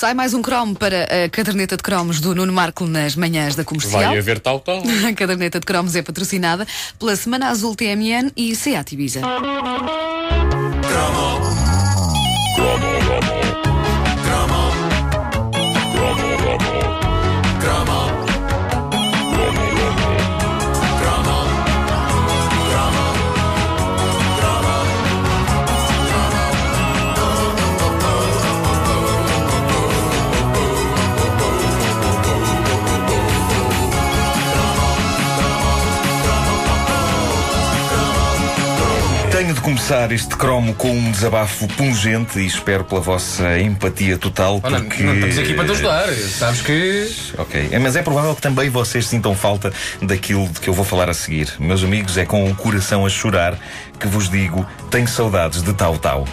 Sai mais um cromo para a caderneta de cromos do Nuno Marco nas manhãs da comercial. Vai haver tal, tal. A caderneta de cromos é patrocinada pela Semana Azul TMN e Seat Ibiza. Tenho de começar este cromo com um desabafo pungente e espero pela vossa empatia total. Não, porque... não estamos aqui para te ajudar. Sabes que. Ok, É, mas é provável que também vocês sintam falta daquilo de que eu vou falar a seguir. Meus amigos, é com o coração a chorar que vos digo: tenho saudades de tal tal.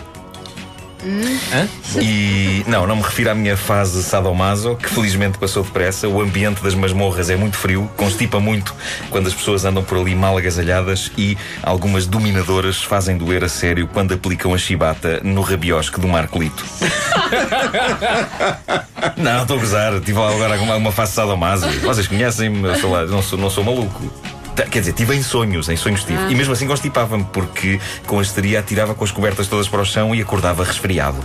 Hã? E não, não me refiro à minha fase sadomaso, que felizmente passou depressa. O ambiente das masmorras é muito frio, constipa muito quando as pessoas andam por ali mal agasalhadas e algumas dominadoras fazem doer a sério quando aplicam a chibata no rabiosque do Marcolito. não, estou a gozar. Tive agora uma, uma fase sadomaso. Vocês conhecem-me, sou lá, não sou, não sou maluco. Quer dizer, tive em sonhos, em sonhos tive. E mesmo assim constipava-me, porque com a histeria atirava com as cobertas todas para o chão e acordava resfriado.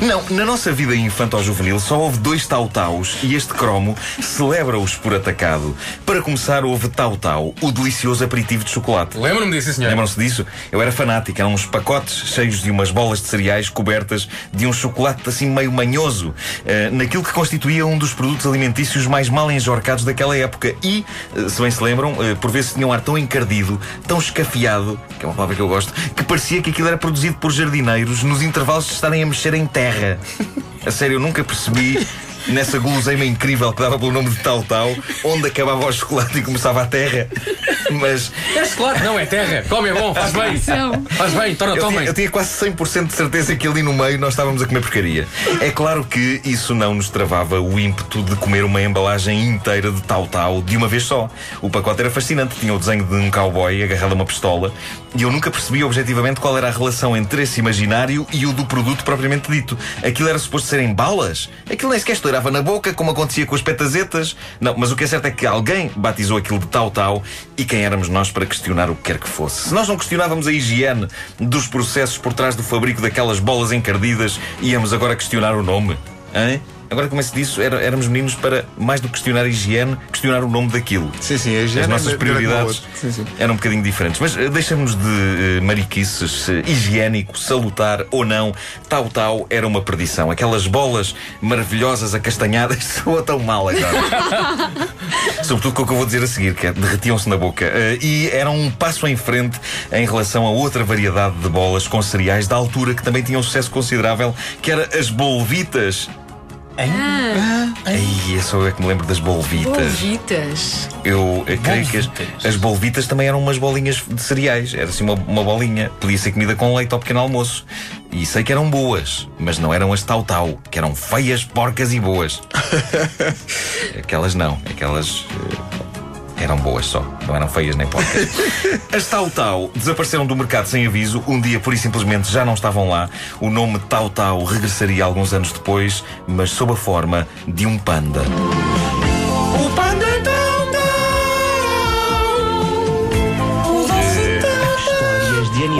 Não, na nossa vida infanto-juvenil só houve dois tau-taus e este cromo celebra-os por atacado. Para começar, houve tau-tau, o delicioso aperitivo de chocolate. Lembro-me disso, senhor. Lembram-se disso? Eu era fanático, eram uns pacotes cheios de umas bolas de cereais cobertas de um chocolate assim meio manhoso, eh, naquilo que constituía um dos produtos alimentícios mais mal enjorcados daquela época. E, eh, se bem se lembram, eh, por vezes tinha um ar tão encardido, tão escafiado, que é uma palavra que eu gosto, que parecia que aquilo era produzido por jardineiros nos intervalos de estarem a mexer em terra. A sério, eu nunca percebi. Nessa guloseima incrível que dava pelo nome de Tal Tal, onde acabava o chocolate e começava a terra. Mas É chocolate, não é terra. Come, é bom, faz bem. Faz bem, torna, Eu tinha, tomem. eu tinha quase 100% de certeza que ali no meio nós estávamos a comer porcaria. É claro que isso não nos travava o ímpeto de comer uma embalagem inteira de tal-tal de uma vez só. O pacote era fascinante, tinha o desenho de um cowboy agarrado a uma pistola e eu nunca percebi objetivamente qual era a relação entre esse imaginário e o do produto propriamente dito. Aquilo era suposto serem balas? Aquilo nem sequer estourava na boca, como acontecia com as petazetas. Não, mas o que é certo é que alguém batizou aquilo de tal-tal e quem éramos nós para questionar o que quer que fosse? Se nós não questionávamos a higiene dos processos por trás do fabrico daquelas bolas encardidas, íamos agora questionar o nome? Hein? Agora que começo disso, era- éramos meninos para, mais do que questionar a higiene, questionar o nome daquilo. Sim, sim, a higiene As nossas é que o prioridades. Sim, sim. eram um bocadinho diferentes. Mas eh, deixamos de eh, mariquices, eh, higiênico, salutar ou não, tal tal era uma perdição. Aquelas bolas maravilhosas acastanhadas soam tão mal agora. Sobretudo com o que eu vou dizer a seguir, que é derretiam-se na boca. Eh, e eram um passo em frente em relação a outra variedade de bolas com cereais da altura que também tinham um sucesso considerável, que era as bolvitas. Ai, é só eu que me lembro das bolvitas. Bolvitas. Eu eh, creio que as, Bolvitas. as bolvitas também eram umas bolinhas de cereais. Era assim uma, uma bolinha. Podia ser comida com leite ao pequeno almoço. E sei que eram boas, mas não eram as tal-tal, que eram feias, porcas e boas. Aquelas não. Aquelas. eh, eram boas só, não eram feias nem porcas. As Tal-Tal desapareceram do mercado sem aviso. Um dia, por e simplesmente, já não estavam lá. O nome Tal-Tal regressaria alguns anos depois, mas sob a forma de um panda.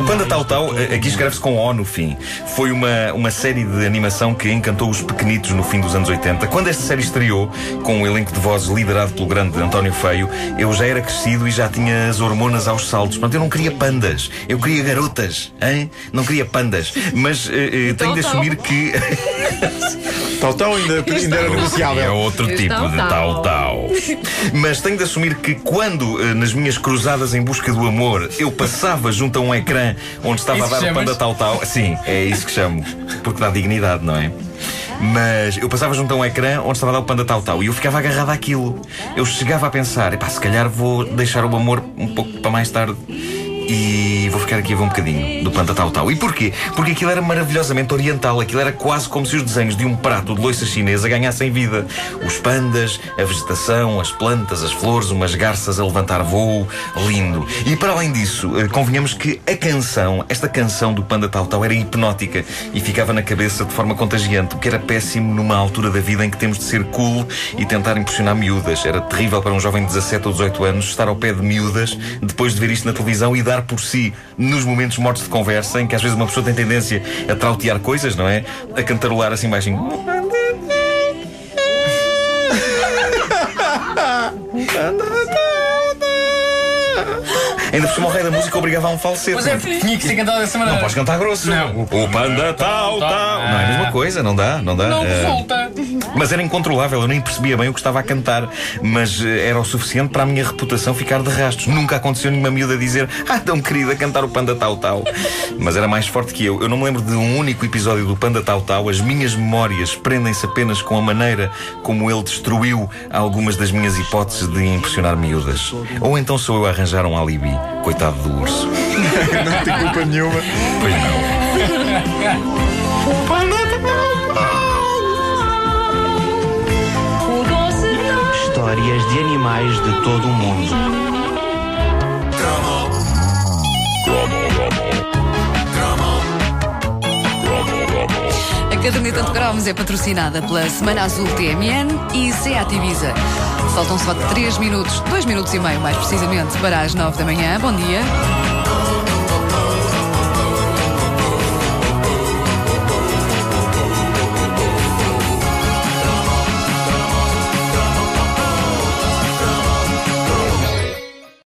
Panda Tal Tal, eh, aqui escreve-se com O no fim. Foi uma, uma série de animação que encantou os pequenitos no fim dos anos 80. Quando esta série estreou, com um elenco de vozes liderado pelo grande António Feio, eu já era crescido e já tinha as hormonas aos saltos. Portanto, eu não queria pandas. Eu queria garotas. Hein? Não queria pandas. Mas eh, eh, tenho de assumir que. Tal, tal ainda, ainda era É negociável. outro Este tipo tal, de tal. tal tal. Mas tenho de assumir que quando, eh, nas minhas cruzadas em busca do amor, eu passava junto a um ecrã onde estava Isso a dar o chamas? panda tal tal. Sim, é isso que chamo. Porque dá dignidade, não é? Mas eu passava junto a um ecrã onde estava a dar o panda tal tal e eu ficava agarrado àquilo. Eu chegava a pensar, epá, se calhar vou deixar o amor um pouco para mais tarde. E vou ficar aqui a ver um bocadinho do Panda Tau Tau. E porquê? Porque aquilo era maravilhosamente oriental. Aquilo era quase como se os desenhos de um prato de loiça chinesa ganhassem vida. Os pandas, a vegetação, as plantas, as flores, umas garças a levantar voo. Lindo. E para além disso, eh, convenhamos que a canção, esta canção do Panda Tau Tau era hipnótica e ficava na cabeça de forma contagiante, o que era péssimo numa altura da vida em que temos de ser cool e tentar impressionar miúdas. Era terrível para um jovem de 17 ou 18 anos estar ao pé de miúdas depois de ver isto na televisão e dar por si nos momentos mortos de conversa em que às vezes uma pessoa tem tendência a trautear coisas, não é? A cantarolar assim baixinho. Ainda por cima o rei da música obrigava a um falsete. Mas é, tinha que ser cantado dessa maneira. Não podes cantar grosso. Não. O panda tal, tal. Não é a mesma coisa, não dá, não dá. Não Eh, resulta. mas era incontrolável, eu nem percebia bem o que estava a cantar. Mas eh, era o suficiente para a minha reputação ficar de rastros. Nunca aconteceu nenhuma miúda dizer Ah, tão querida, cantar o Panda Tal Tal. Mas era mais forte que eu. Eu não me lembro de um único episódio do Panda Tal Tal. As minhas memórias prendem-se apenas com a maneira como ele destruiu algumas das minhas hipóteses de impressionar miúdas. Ou então sou eu a arranjar um alibi. Coitado do urso. Não tem culpa nenhuma. Pois não. Histórias de animais de todo o mundo. Caderneta de cromos é patrocinada pela Semana Azul TMN e Seat Ibiza. Faltam só 3 minutos, 2 minutos e meio mais precisamente, para as 9 da manhã. Bom dia.